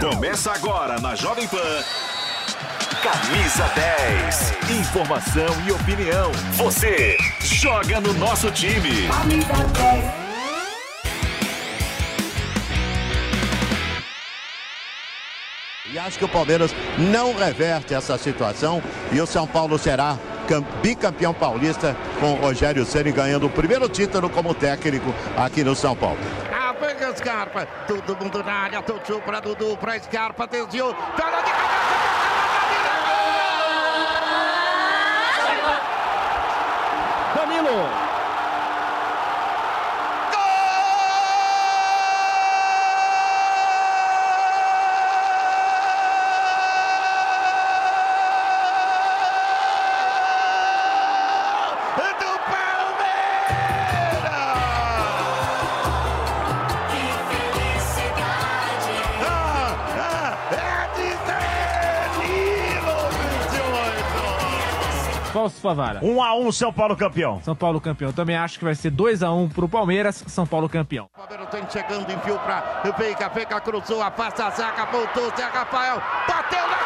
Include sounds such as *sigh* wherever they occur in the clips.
Começa agora na Jovem Pan. Camisa 10. Informação e opinião. Você joga no nosso time. Camisa 10. E acho que o Palmeiras não reverte essa situação e o São Paulo será bicampeão paulista com o Rogério Ceni ganhando o primeiro título como técnico aqui no São Paulo. Scarpa, todo mundo na área, tocou para Dudu, para Scarpa, desviou, pela de Fausto Favara. 1 a 1 São Paulo campeão. São Paulo campeão. Também acho que vai ser 2 a 1 pro Palmeiras, São Paulo campeão. O Palmeiras tem chegando, enfiou pra Veiga, Veiga cruzou, afasta a zaga, voltou, Zé Rafael, bateu na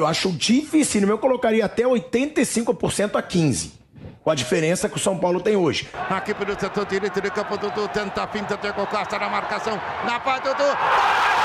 eu acho difícil. Eu colocaria até 85% a 15%. Com a diferença que o São Paulo tem hoje. Aqui pelo setor direito do campo, Dudu tenta a finta, Diego Costa na marcação, na paz, Dudu.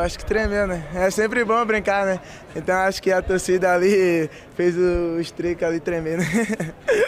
Acho que tremendo, né? É sempre bom brincar, né? Então acho que a torcida ali fez o streak ali tremendo. *laughs*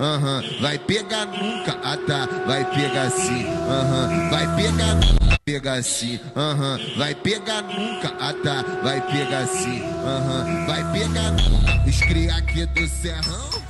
aham, uhum. vai pegar nunca, ah tá, vai pegar sim, aham, uhum. vai pegar nunca, pegar sim, aham, uhum. vai pegar nunca, ah tá, vai pegar sim, aham, vai pegar nunca, os cria aqui do Serrão.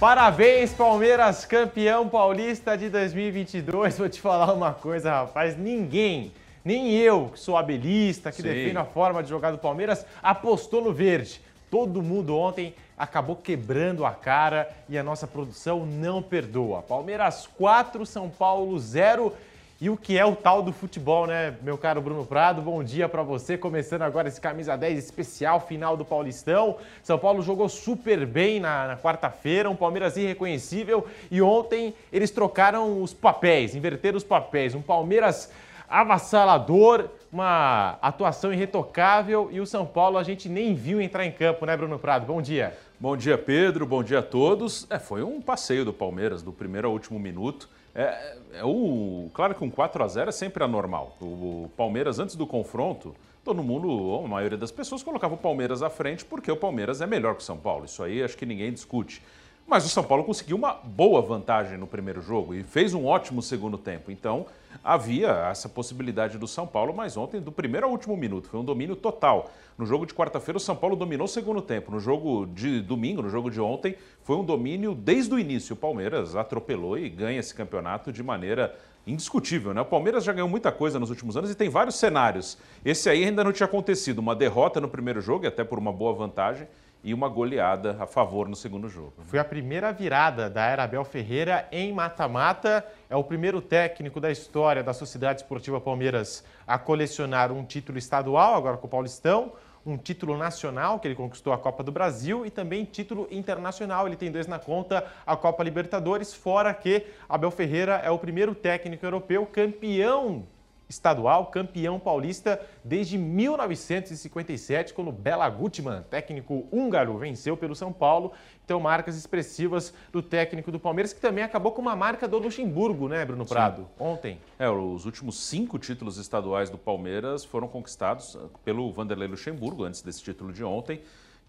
Parabéns, Palmeiras, campeão paulista de 2022. Vou te falar uma coisa, rapaz. Ninguém, nem eu, que sou abelista, que Sim. defendo a forma de jogar do Palmeiras, apostou no verde. Todo mundo ontem acabou quebrando a cara e a nossa produção não perdoa. Palmeiras 4, São Paulo 0. E o que é o tal do futebol, né, meu caro Bruno Prado? Bom dia para você. Começando agora esse camisa 10 especial final do Paulistão. São Paulo jogou super bem na, na quarta-feira, um Palmeiras irreconhecível. E ontem eles trocaram os papéis, inverteram os papéis. Um Palmeiras avassalador, uma atuação irretocável e o São Paulo a gente nem viu entrar em campo, né, Bruno Prado? Bom dia. Bom dia, Pedro. Bom dia a todos. É, foi um passeio do Palmeiras, do primeiro ao último minuto. É, é o, claro que um 4 a 0 é sempre anormal. O, o Palmeiras, antes do confronto, todo mundo, a maioria das pessoas, colocava o Palmeiras à frente porque o Palmeiras é melhor que o São Paulo. Isso aí acho que ninguém discute. Mas o São Paulo conseguiu uma boa vantagem no primeiro jogo e fez um ótimo segundo tempo. Então, havia essa possibilidade do São Paulo, mas ontem, do primeiro ao último minuto, foi um domínio total. No jogo de quarta-feira, o São Paulo dominou o segundo tempo. No jogo de domingo, no jogo de ontem, foi um domínio desde o início. O Palmeiras atropelou e ganha esse campeonato de maneira indiscutível, né? O Palmeiras já ganhou muita coisa nos últimos anos e tem vários cenários. Esse aí ainda não tinha acontecido, uma derrota no primeiro jogo, e até por uma boa vantagem, e uma goleada a favor no segundo jogo. Foi a primeira virada da era Abel Ferreira em mata-mata. É o primeiro técnico da história da Sociedade Esportiva Palmeiras a colecionar um título estadual, agora com o Paulistão, um título nacional, que ele conquistou a Copa do Brasil, e também título internacional. Ele tem dois na conta, a Copa Libertadores, fora que Abel Ferreira é o primeiro técnico europeu campeão estadual, campeão paulista desde 1957, quando Bela Gutmann, técnico húngaro, venceu pelo São Paulo. Então, marcas expressivas do técnico do Palmeiras, que também acabou com uma marca do Luxemburgo, né, Bruno Prado? Sim. Ontem. É, os últimos cinco títulos estaduais do Palmeiras foram conquistados ah, pelo Vanderlei Luxemburgo, antes desse título de ontem.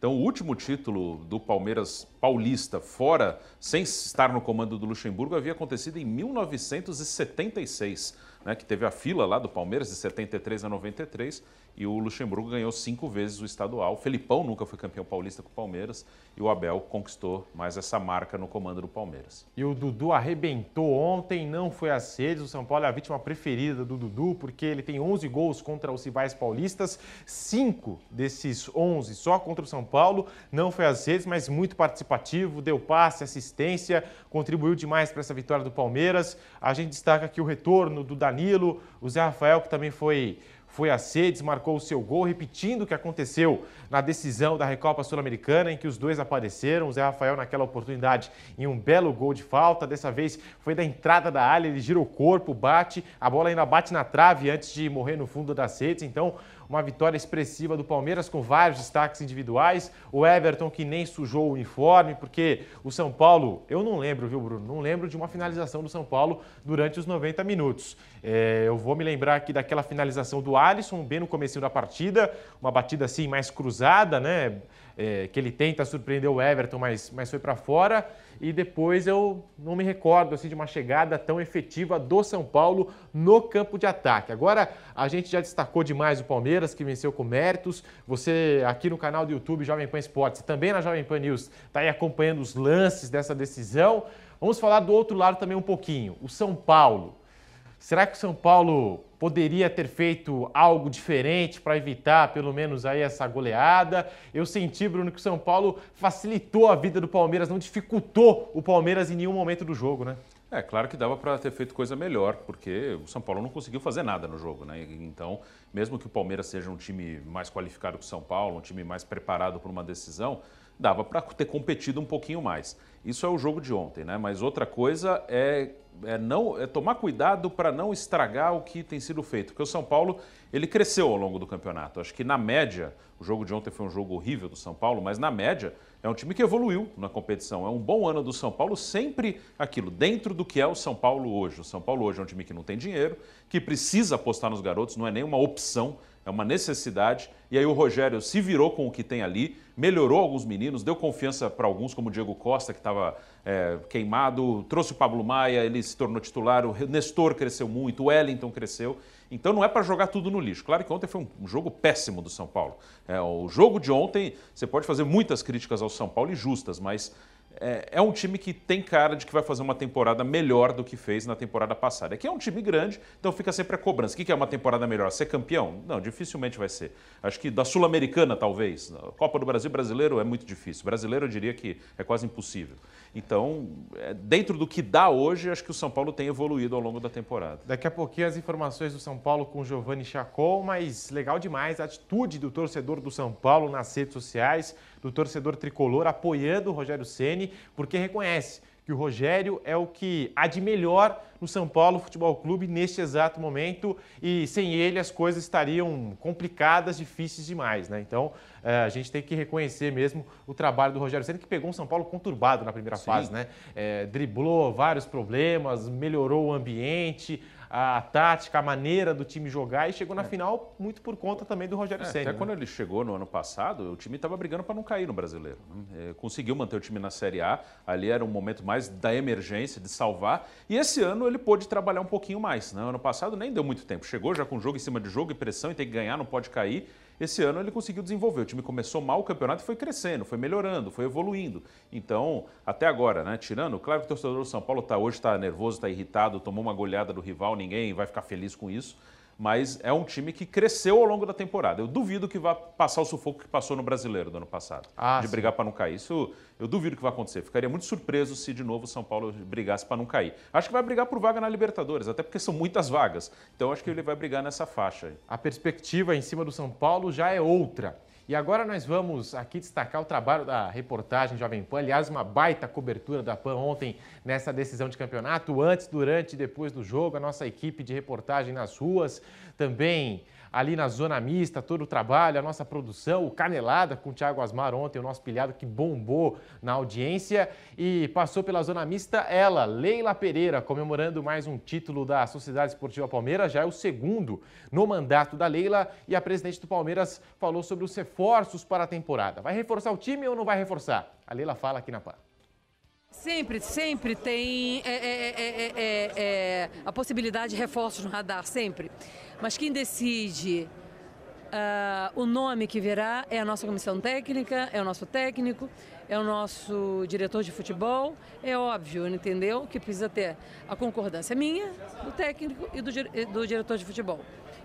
Então, o último título do Palmeiras paulista, fora, sem estar no comando do Luxemburgo, havia acontecido em 1976 né, que teve a fila lá do Palmeiras de 73 a 93 e o Luxemburgo ganhou cinco vezes o estadual. O Felipão nunca foi campeão paulista com o Palmeiras e o Abel conquistou mais essa marca no comando do Palmeiras. E o Dudu arrebentou ontem, não foi a sedes. O São Paulo é a vítima preferida do Dudu porque ele tem 11 gols contra os rivais paulistas, cinco desses 11 só contra o São Paulo. Não foi a sedes, mas muito participativo, deu passe, assistência, contribuiu demais para essa vitória do Palmeiras. A gente destaca aqui o retorno do Danilo, o Zé Rafael que também foi foi a Cedes, marcou o seu gol, repetindo o que aconteceu na decisão da Recopa Sul-Americana, em que os dois apareceram. O Zé Rafael, naquela oportunidade, em um belo gol de falta. Dessa vez foi da entrada da área, ele gira o corpo, bate, a bola ainda bate na trave antes de morrer no fundo da Cedes. Então, uma vitória expressiva do Palmeiras com vários destaques individuais. O Everton que nem sujou o uniforme, porque o São Paulo, eu não lembro, viu, Bruno? Não lembro de uma finalização do São Paulo durante os 90 minutos. É, eu vou me lembrar aqui daquela finalização do Alisson, bem no começo da partida, uma batida assim mais cruzada, né? É, que ele tenta surpreender o Everton, mas, mas foi para fora e depois eu não me recordo assim, de uma chegada tão efetiva do São Paulo no campo de ataque. Agora a gente já destacou demais o Palmeiras, que venceu com méritos. Você aqui no canal do YouTube Jovem Pan Esportes e também na Jovem Pan News está aí acompanhando os lances dessa decisão. Vamos falar do outro lado também um pouquinho. O São Paulo. Será que o São Paulo poderia ter feito algo diferente para evitar pelo menos aí essa goleada? Eu senti, Bruno, que o São Paulo facilitou a vida do Palmeiras, não dificultou o Palmeiras em nenhum momento do jogo, né? É, claro que dava para ter feito coisa melhor, porque o São Paulo não conseguiu fazer nada no jogo, né? Então, mesmo que o Palmeiras seja um time mais qualificado que o São Paulo, um time mais preparado para uma decisão, dava para ter competido um pouquinho mais. Isso é o jogo de ontem, né? Mas outra coisa é é, não, é tomar cuidado para não estragar o que tem sido feito. Porque o São Paulo ele cresceu ao longo do campeonato. Acho que na média, o jogo de ontem foi um jogo horrível do São Paulo, mas na média é um time que evoluiu na competição. É um bom ano do São Paulo, sempre aquilo, dentro do que é o São Paulo hoje. O São Paulo hoje é um time que não tem dinheiro, que precisa apostar nos garotos, não é nenhuma opção, é uma necessidade. E aí o Rogério se virou com o que tem ali, melhorou alguns meninos, deu confiança para alguns, como o Diego Costa, que estava é, queimado, trouxe o Pablo Maia, ele se tornou titular, o Nestor cresceu muito, o Wellington cresceu. Então não é para jogar tudo no lixo. Claro que ontem foi um jogo péssimo do São Paulo. É, o jogo de ontem, você pode fazer muitas críticas ao São Paulo e justas, mas é, é, um time que tem cara de que vai fazer uma temporada melhor do que fez na temporada passada. Aqui é um time grande, então fica sempre a cobrança. O que é uma temporada melhor? Ser campeão? Não, dificilmente vai ser. Acho que da Sul-Americana, talvez. Copa do Brasil brasileiro é muito difícil. Brasileiro, eu diria que é quase impossível. Então, é, dentro do que dá hoje, acho que o São Paulo tem evoluído ao longo da temporada. Daqui a pouquinho as informações do São Paulo com Giovanni Chacol, mas legal demais a atitude do torcedor do São Paulo nas redes sociais do torcedor tricolor apoiando o Rogério Ceni, porque reconhece que o Rogério é o que há de melhor no São Paulo Futebol Clube neste exato momento e sem ele as coisas estariam complicadas, difíceis demais, né? Então é, a gente tem que reconhecer mesmo o trabalho do Rogério Ceni que pegou um São Paulo conturbado na primeira Sim. fase, né? É, driblou vários problemas, melhorou o ambiente, a tática, a maneira do time jogar e chegou na é. final muito por conta também do Rogério é, Senna. Até né? quando ele chegou no ano passado, o time estava brigando para não cair no brasileiro. Né? É, conseguiu manter o time na Série A, ali era um momento mais da emergência, de salvar. E esse ano ele pôde trabalhar um pouquinho mais. Né? Ano passado nem deu muito tempo. Chegou já com jogo em cima de jogo e pressão e tem que ganhar, não pode cair. Esse ano ele conseguiu desenvolver. O time começou mal o campeonato e foi crescendo, foi melhorando, foi evoluindo. Então, até agora, né? Tirando, claro que o torcedor do São Paulo tá, hoje está nervoso, está irritado, tomou uma goleada do rival, ninguém vai ficar feliz com isso mas é um time que cresceu ao longo da temporada. Eu duvido que vá passar o sufoco que passou no brasileiro do ano passado, ah, de sim. brigar para não cair. Isso eu duvido que vai acontecer. Ficaria muito surpreso se de novo o São Paulo brigasse para não cair. Acho que vai brigar por vaga na Libertadores, até porque são muitas vagas. Então acho que ele vai brigar nessa faixa. A perspectiva em cima do São Paulo já é outra. E agora nós vamos aqui destacar o trabalho da reportagem Jovem Pan. Aliás, uma baita cobertura da PAN ontem nessa decisão de campeonato. Antes, durante e depois do jogo, a nossa equipe de reportagem nas ruas. Também ali na zona mista, todo o trabalho, a nossa produção, o Canelada com o Thiago Asmar ontem, o nosso pilhado que bombou na audiência e passou pela zona mista ela, Leila Pereira, comemorando mais um título da Sociedade Esportiva Palmeiras, já é o segundo no mandato da Leila e a presidente do Palmeiras falou sobre os reforços para a temporada. Vai reforçar o time ou não vai reforçar? A Leila fala aqui na PAN. Sempre, sempre tem é, é, é, a possibilidade de reforços no radar, sempre. Mas quem decide uh, o nome que virá é a nossa comissão técnica, é o nosso técnico, é o nosso diretor de futebol. É óbvio, entendeu? Que precisa ter a concordância minha, do técnico e do, do diretor de futebol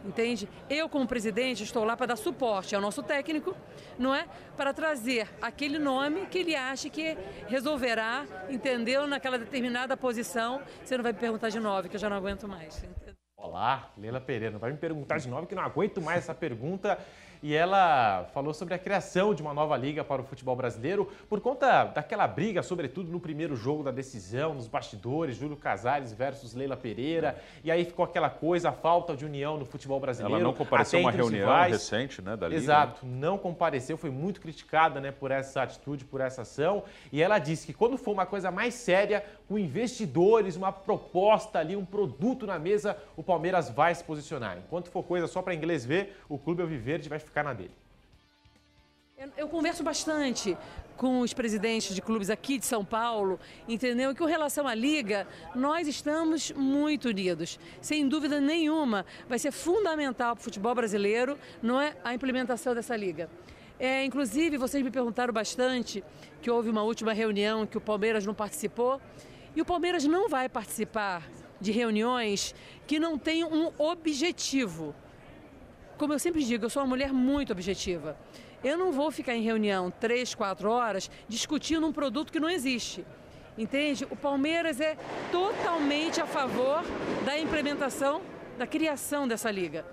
entende? Eu, como presidente, estou lá para dar suporte ao nosso técnico, não é? Para trazer aquele nome que ele acha que resolverá, entendeu? Naquela determinada posição. Você não vai me perguntar de novo, que eu já não aguento mais. Olá, Leila Pereira, não vai me perguntar de novo, que não aguento mais essa pergunta e ela falou sobre a criação de uma nova liga para o futebol brasileiro por conta daquela briga, sobretudo no primeiro jogo da decisão, nos bastidores, Júlio Casares versus Leila Pereira, e aí ficou aquela coisa, a falta de união no futebol brasileiro. Ela não compareceu a uma reunião recente, né, da liga. Exato, não compareceu, foi muito criticada, né, por essa atitude, por essa ação, e ela disse que quando for uma coisa mais séria, com investidores, uma proposta ali, um produto na mesa, o Palmeiras vai se posicionar. Enquanto for coisa só para inglês ver, o Clube Alviverde vai ficar na dele. Eu, converso bastante com os presidentes de clubes aqui de São Paulo, entendeu? Que com relação à liga, nós estamos muito unidos. Sem dúvida nenhuma, vai ser fundamental para o futebol brasileiro, não é, a implementação dessa liga. É, inclusive, vocês me perguntaram bastante que houve uma última reunião que o Palmeiras não participou. E o Palmeiras não vai participar de reuniões que não tenham um objetivo. Como eu sempre digo, eu sou uma mulher muito objetiva. Eu não vou ficar em reunião três, quatro horas discutindo um produto que não existe. Entende? O Palmeiras é totalmente a favor da implementação, da criação dessa liga.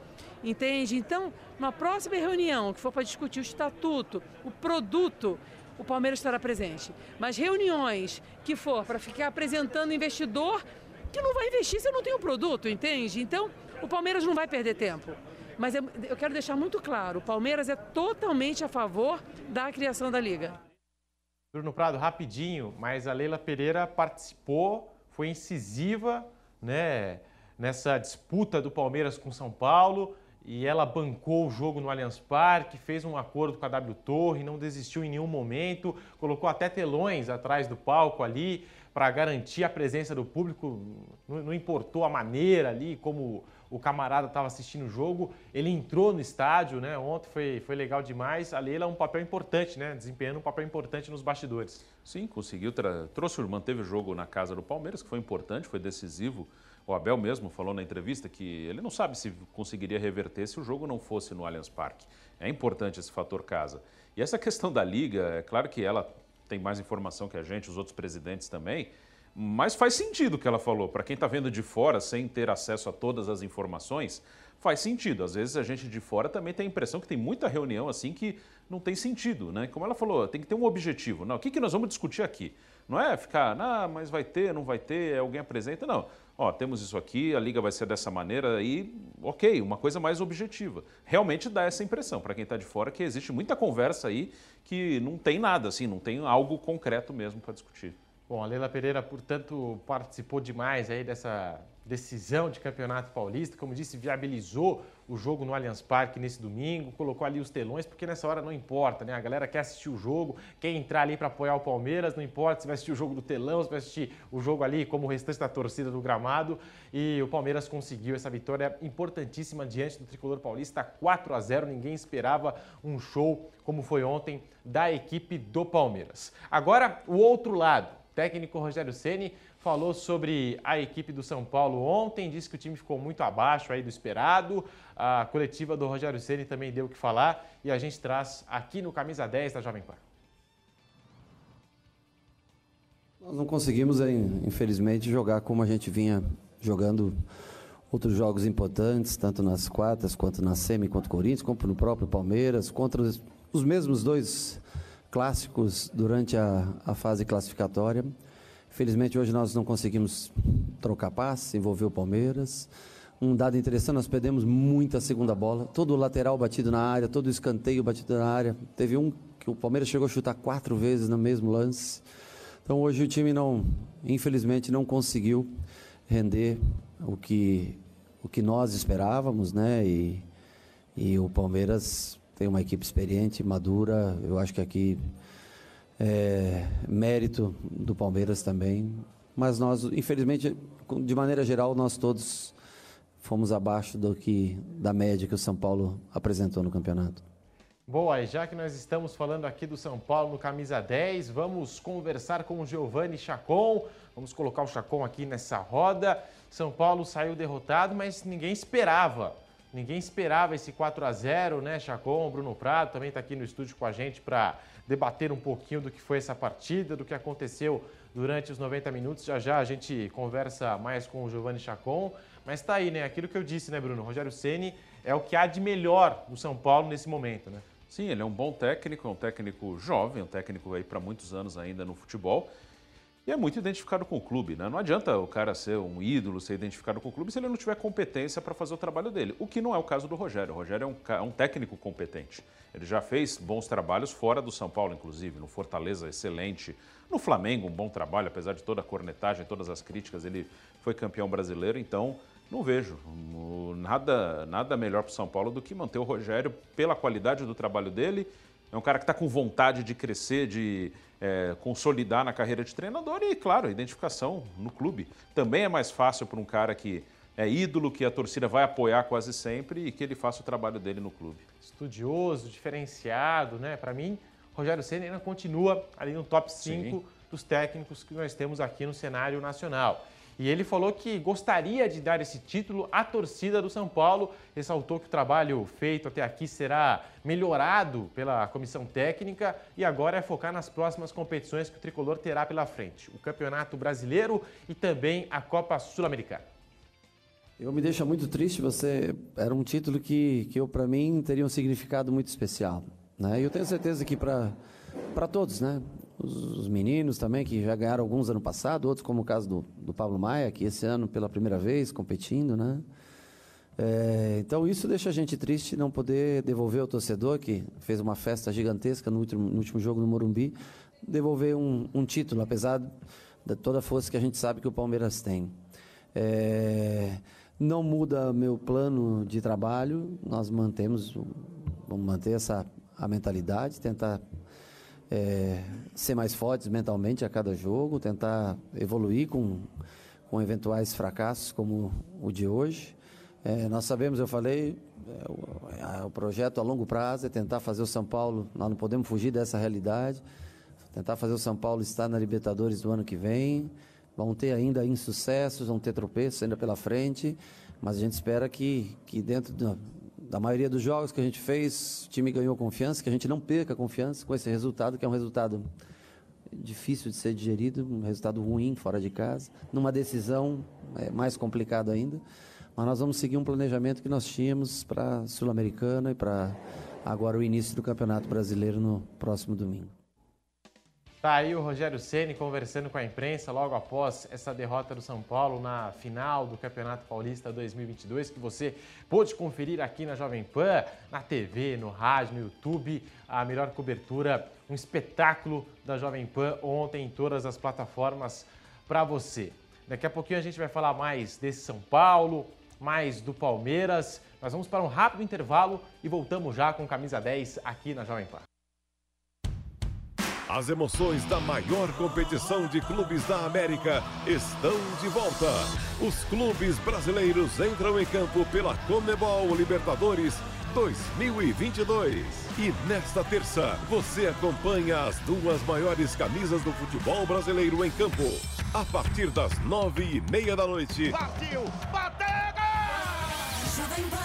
Entende? Então, na próxima reunião que for para discutir o estatuto, o produto, o Palmeiras estará presente. Mas reuniões que for para ficar apresentando investidor que não vai investir se não tem o produto, entende? Então, o Palmeiras não vai perder tempo. Mas eu, quero deixar muito claro, o Palmeiras é totalmente a favor da criação da liga. Bruno Prado, rapidinho, mas a Leila Pereira participou, foi incisiva, né, nessa disputa do Palmeiras com São Paulo e ela bancou o jogo no Allianz Parque, fez um acordo com a W Torre, não desistiu em nenhum momento, colocou até telões atrás do palco ali para garantir a presença do público, não importou a maneira ali, como o camarada estava assistindo o jogo, ele entrou no estádio, né? Ontem foi, foi legal demais. A Leila é um papel importante, né? Desempenhando um papel importante nos bastidores. Sim, conseguiu, trouxe, manteve o jogo na casa do Palmeiras, que foi importante, foi decisivo. O Abel mesmo falou na entrevista que ele não sabe se conseguiria reverter se o jogo não fosse no Allianz Parque. É importante esse fator casa. E essa questão da liga, é claro que ela tem mais informação que a gente, os outros presidentes também, mas faz sentido o que ela falou. Para quem está vendo de fora, sem ter acesso a todas as informações, faz sentido. Às vezes a gente de fora também tem a impressão que tem muita reunião assim que não tem sentido, né? Como ela falou, tem que ter um objetivo. Não, o que, que nós vamos discutir aqui? Não é ficar, ah, mas vai ter, não vai ter, alguém apresenta. Não. Ó, temos isso aqui, a liga vai ser dessa maneira e, ok, uma coisa mais objetiva. Realmente dá essa impressão para quem está de fora que existe muita conversa aí que não tem nada, assim, não tem algo concreto mesmo para discutir. Bom, a Leila Pereira, portanto, participou demais aí dessa decisão de Campeonato Paulista. Como disse, viabilizou o jogo no Allianz Parque nesse domingo, colocou ali os telões, porque nessa hora não importa, né? A galera quer assistir o jogo, quer entrar ali para apoiar o Palmeiras, não importa se vai assistir o jogo do telão, se vai assistir o jogo ali como o restante da torcida do gramado. E o Palmeiras conseguiu essa vitória importantíssima diante do tricolor paulista, 4 a 0. Ninguém esperava um show como foi ontem da equipe do Palmeiras. Agora, o outro lado. Técnico Rogério Ceni falou sobre a equipe do São Paulo ontem, disse que o time ficou muito abaixo aí do esperado. A coletiva do Rogério Ceni também deu o que falar e a gente traz aqui no Camisa 10 da Jovem Pan. Nós não conseguimos, infelizmente, jogar como a gente vinha jogando outros jogos importantes, tanto nas quartas, quanto na semi, quanto Corinthians, como no próprio Palmeiras, contra os, os mesmos dois clássicos durante a, a fase classificatória. Felizmente hoje nós não conseguimos trocar passe, envolver o Palmeiras. Um dado interessante, nós perdemos muita segunda bola. Todo o lateral batido na área, todo o escanteio batido na área. Teve um que o Palmeiras chegou a chutar quatro vezes no mesmo lance. Então hoje o time não, infelizmente, não conseguiu render o que, o que nós esperávamos, né? E, e o Palmeiras tem uma equipe experiente, madura. Eu acho que aqui é, mérito do Palmeiras também, mas nós, infelizmente, de maneira geral, nós todos fomos abaixo do que da média que o São Paulo apresentou no campeonato. Boa, e já que nós estamos falando aqui do São Paulo no camisa 10, vamos conversar com o Giovanni Chacon. Vamos colocar o Chacon aqui nessa roda. São Paulo saiu derrotado, mas ninguém esperava. Ninguém esperava esse 4 a 0, né? Chacon, Bruno Prado também está aqui no estúdio com a gente para debater um pouquinho do que foi essa partida, do que aconteceu durante os 90 minutos. Já já a gente conversa mais com o Giovanni Chacon. Mas está aí, né? Aquilo que eu disse, né, Bruno? Rogério Ceni é o que há de melhor no São Paulo nesse momento, né? Sim, ele é um bom técnico, é um técnico jovem, um técnico aí para muitos anos ainda no futebol. E é muito identificado com o clube, né? Não adianta o cara ser um ídolo, ser identificado com o clube, se ele não tiver competência para fazer o trabalho dele. O que não é o caso do Rogério. O Rogério é um, é um, técnico competente. Ele já fez bons trabalhos fora do São Paulo, inclusive. No Fortaleza, excelente. No Flamengo, um bom trabalho, apesar de toda a cornetagem, todas as críticas. Ele foi campeão brasileiro, então não vejo nada, nada melhor para o São Paulo do que manter o Rogério pela qualidade do trabalho dele. É um cara que está com vontade de crescer, de é, consolidar na carreira de treinador e, claro, identificação no clube. Também é mais fácil para um cara que é ídolo, que a torcida vai apoiar quase sempre e que ele faça o trabalho dele no clube. Estudioso, diferenciado, né? Para mim, Rogério Senna ainda continua ali no top 5 Sim. dos técnicos que nós temos aqui no cenário nacional. E ele falou que gostaria de dar esse título à torcida do São Paulo. Ressaltou que o trabalho feito até aqui será melhorado pela comissão técnica e agora é focar nas próximas competições que o tricolor terá pela frente: o Campeonato Brasileiro e também a Copa Sul-Americana. Eu me deixa muito triste, você era um título que, que eu para mim teria um significado muito especial, né? Eu tenho certeza que para para todos, né? Os, meninos também, que já ganharam alguns ano passado, outros como o caso do, do Pablo Maia, que esse ano pela primeira vez competindo, né? É, então isso deixa a gente triste não poder devolver ao torcedor que fez uma festa gigantesca no último, no último jogo no Morumbi, devolver um, um, título, apesar de toda a força que a gente sabe que o Palmeiras tem. É, não muda meu plano de trabalho, nós mantemos, vamos manter essa a mentalidade, tentar é, ser mais fortes mentalmente a cada jogo, tentar evoluir com, com eventuais fracassos como o de hoje. É, nós sabemos, eu falei, é, o, o, projeto a longo prazo é tentar fazer o São Paulo, nós não podemos fugir dessa realidade, tentar fazer o São Paulo estar na Libertadores do ano que vem. Vão ter ainda insucessos, vão ter tropeços ainda pela frente, mas a gente espera que, que dentro do, da maioria dos jogos que a gente fez, o time ganhou confiança, que a gente não perca confiança com esse resultado, que é um resultado difícil de ser digerido, um resultado ruim fora de casa, numa decisão é, mais complicada ainda. Mas nós vamos seguir um planejamento que nós tínhamos para a Sul-Americana e para agora o início do Campeonato Brasileiro no próximo domingo. Tá aí o Rogério Ceni conversando com a imprensa logo após essa derrota do São Paulo na final do Campeonato Paulista 2022, que você pôde conferir aqui na Jovem Pan, na TV, no rádio, no YouTube, a melhor cobertura, um espetáculo da Jovem Pan ontem em todas as plataformas para você. Daqui a pouquinho a gente vai falar mais desse São Paulo, mais do Palmeiras. Nós vamos para um rápido intervalo e voltamos já com camisa 10 aqui na Jovem Pan. As emoções da maior competição de clubes da América estão de volta. Os clubes brasileiros entram em campo pela Comebol Libertadores 2022. E nesta terça, você acompanha as duas maiores camisas do futebol brasileiro em campo. A partir das nove e meia da noite. Partiu! Bateu!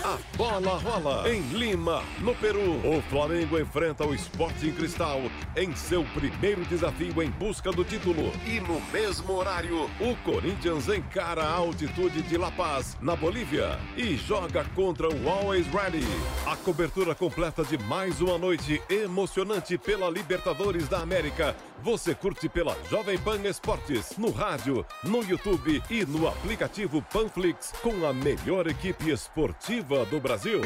A bola rola em Lima, no Peru. O Flamengo enfrenta o Sporting Cristal em seu primeiro desafio em busca do título. E no mesmo horário, o Corinthians encara a altitude de La Paz, na Bolívia, e joga contra o Always Ready. A cobertura completa de mais uma noite emocionante pela Libertadores da América. Você curte pela Jovem Pan Esportes, no rádio, no YouTube e no aplicativo Panflix com a melhor equipe esportiva do Brasil.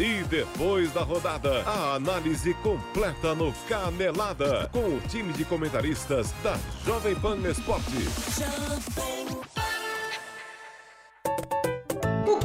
E depois da rodada, a análise completa no Canelada com o time de comentaristas da Jovem Pan Esportes. O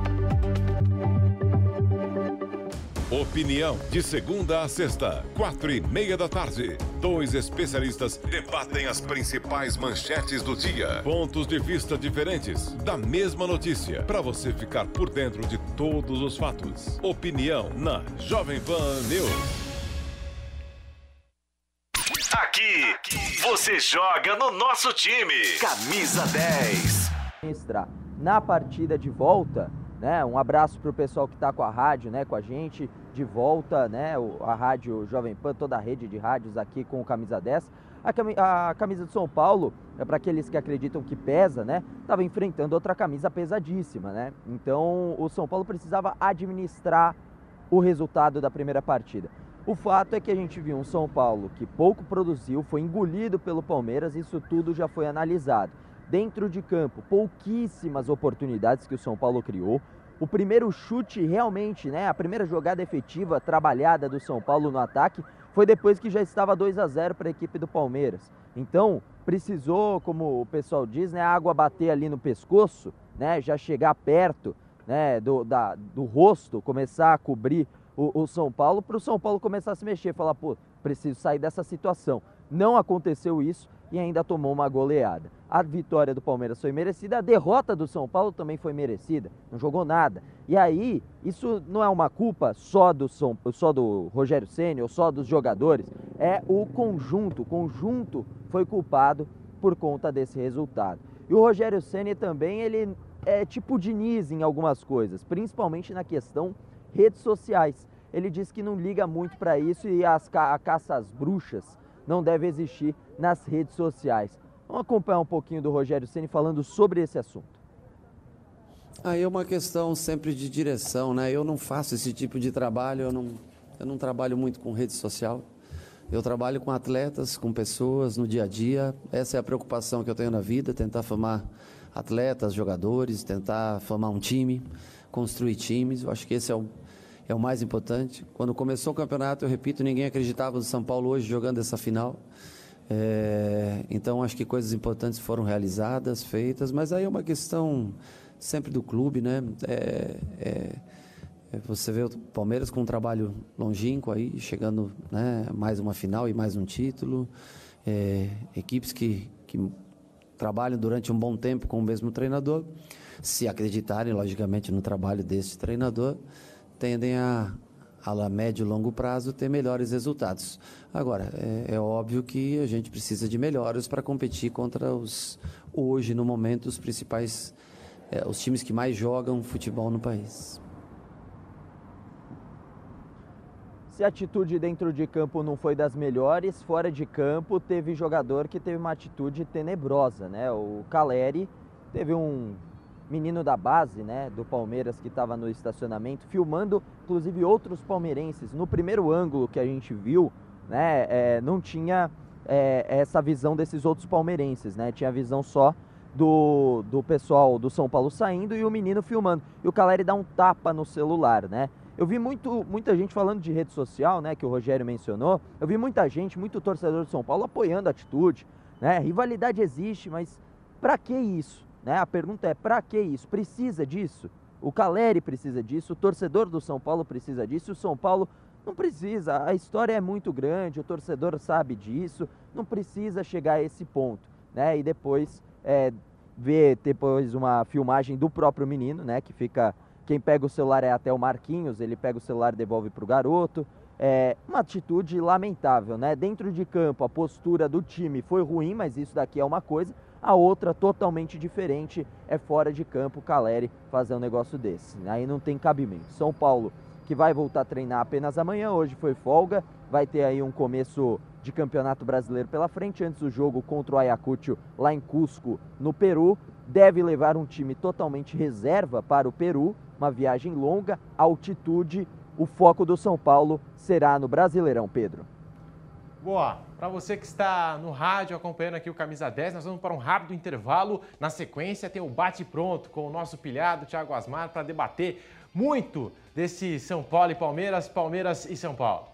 Opinião de segunda a sexta, quatro e meia da tarde. Dois especialistas debatem as principais manchetes do dia. Pontos de vista diferentes da mesma notícia, para você ficar por dentro de todos os fatos. Opinião na Jovem Pan News. Aqui, você joga no nosso time. Camisa 10. Na partida de volta, né? Um abraço para o pessoal que está com a rádio, né? Com a gente de volta, né? A rádio Jovem Pan, toda a rede de rádios aqui com o Camisa 10. A camisa de São Paulo, é para aqueles que acreditam que pesa, né? Estava enfrentando outra camisa pesadíssima, né? Então o São Paulo precisava administrar o resultado da primeira partida. O fato é que a gente viu um São Paulo que pouco produziu, foi engolido pelo Palmeiras, isso tudo já foi analisado. Dentro de campo, pouquíssimas oportunidades que o São Paulo criou. O primeiro chute realmente, né, a primeira jogada efetiva trabalhada do São Paulo no ataque foi depois que já estava 2 a 0 para a equipe do Palmeiras. Então, precisou, como o pessoal diz, né, a água bater ali no pescoço, né, já chegar perto, né, do, da, do rosto, começar a cobrir o, o São Paulo, para o São Paulo começar a se mexer, falar, pô, preciso sair dessa situação. Não aconteceu isso e ainda tomou uma goleada. A vitória do Palmeiras foi merecida, a derrota do São Paulo também foi merecida, não jogou nada. E aí, isso não é uma culpa só do, São, só do Rogério Ceni ou só dos jogadores, é o conjunto, o conjunto foi culpado por conta desse resultado. E o Rogério Ceni também, ele é tipo Diniz em algumas coisas, principalmente na questão redes sociais. Ele diz que não liga muito para isso e as a caça às bruxas não deve existir nas redes sociais. Vamos acompanhar um pouquinho do Rogério Ceni falando sobre esse assunto. Aí é uma questão sempre de direção, né? Eu não faço esse tipo de trabalho, eu não, eu não trabalho muito com rede social. Eu trabalho com atletas, com pessoas no dia a dia. Essa é a preocupação que eu tenho na vida, tentar formar atletas, jogadores, tentar formar um time, construir times. Eu acho que esse é o, é o mais importante. Quando começou o campeonato, eu repito, ninguém acreditava no São Paulo hoje jogando essa final. É, então acho que coisas importantes foram realizadas, feitas, mas aí é uma questão sempre do clube, né? É, é, é você vê o Palmeiras com um trabalho longínquo aí, chegando né, mais uma final e mais um título. É, equipes que, que trabalham durante um bom tempo com o mesmo treinador, se acreditarem, logicamente, no trabalho desse treinador, tendem a, a médio e longo prazo, ter melhores resultados. Agora, é, é óbvio que a gente precisa de melhores para competir contra os, hoje, no momento, os principais, é, os times que mais jogam futebol no país. Se a atitude dentro de campo não foi das melhores, fora de campo teve jogador que teve uma atitude tenebrosa, né? O Caleri teve um menino da base, né, do Palmeiras que estava no estacionamento, filmando inclusive outros palmeirenses. No primeiro ângulo que a gente viu, né, é, não tinha é, essa visão desses outros palmeirenses, né? Tinha a visão só do, do pessoal do São Paulo saindo e o menino filmando. E o Caleri dá um tapa no celular, né? Eu vi muito, muita gente falando de rede social, né, que o Rogério mencionou. Eu vi muita gente, muito torcedor de São Paulo apoiando a atitude, né? Rivalidade existe, mas para que isso? Né? A pergunta é: para que isso? Precisa disso? O Caleri precisa disso, o torcedor do São Paulo precisa disso, o São Paulo não precisa. A história é muito grande, o torcedor sabe disso, não precisa chegar a esse ponto. Né? E depois é, ver depois uma filmagem do próprio menino, né? Que fica. Quem pega o celular é até o Marquinhos, ele pega o celular e devolve para o garoto. É uma atitude lamentável, né? Dentro de campo, a postura do time foi ruim, mas isso daqui é uma coisa. A outra, totalmente diferente, é fora de campo, Caleri fazer um negócio desse. Aí não tem cabimento. São Paulo, que vai voltar a treinar apenas amanhã, hoje foi folga, vai ter aí um começo de campeonato brasileiro pela frente, antes do jogo contra o Ayacucho lá em Cusco, no Peru. Deve levar um time totalmente reserva para o Peru, uma viagem longa, altitude. O foco do São Paulo será no Brasileirão, Pedro. Boa. Para você que está no rádio acompanhando aqui o Camisa 10, nós vamos para um rápido intervalo. Na sequência tem o bate pronto com o nosso pilhado Thiago Asmar para debater muito desse São Paulo e Palmeiras, Palmeiras e São Paulo.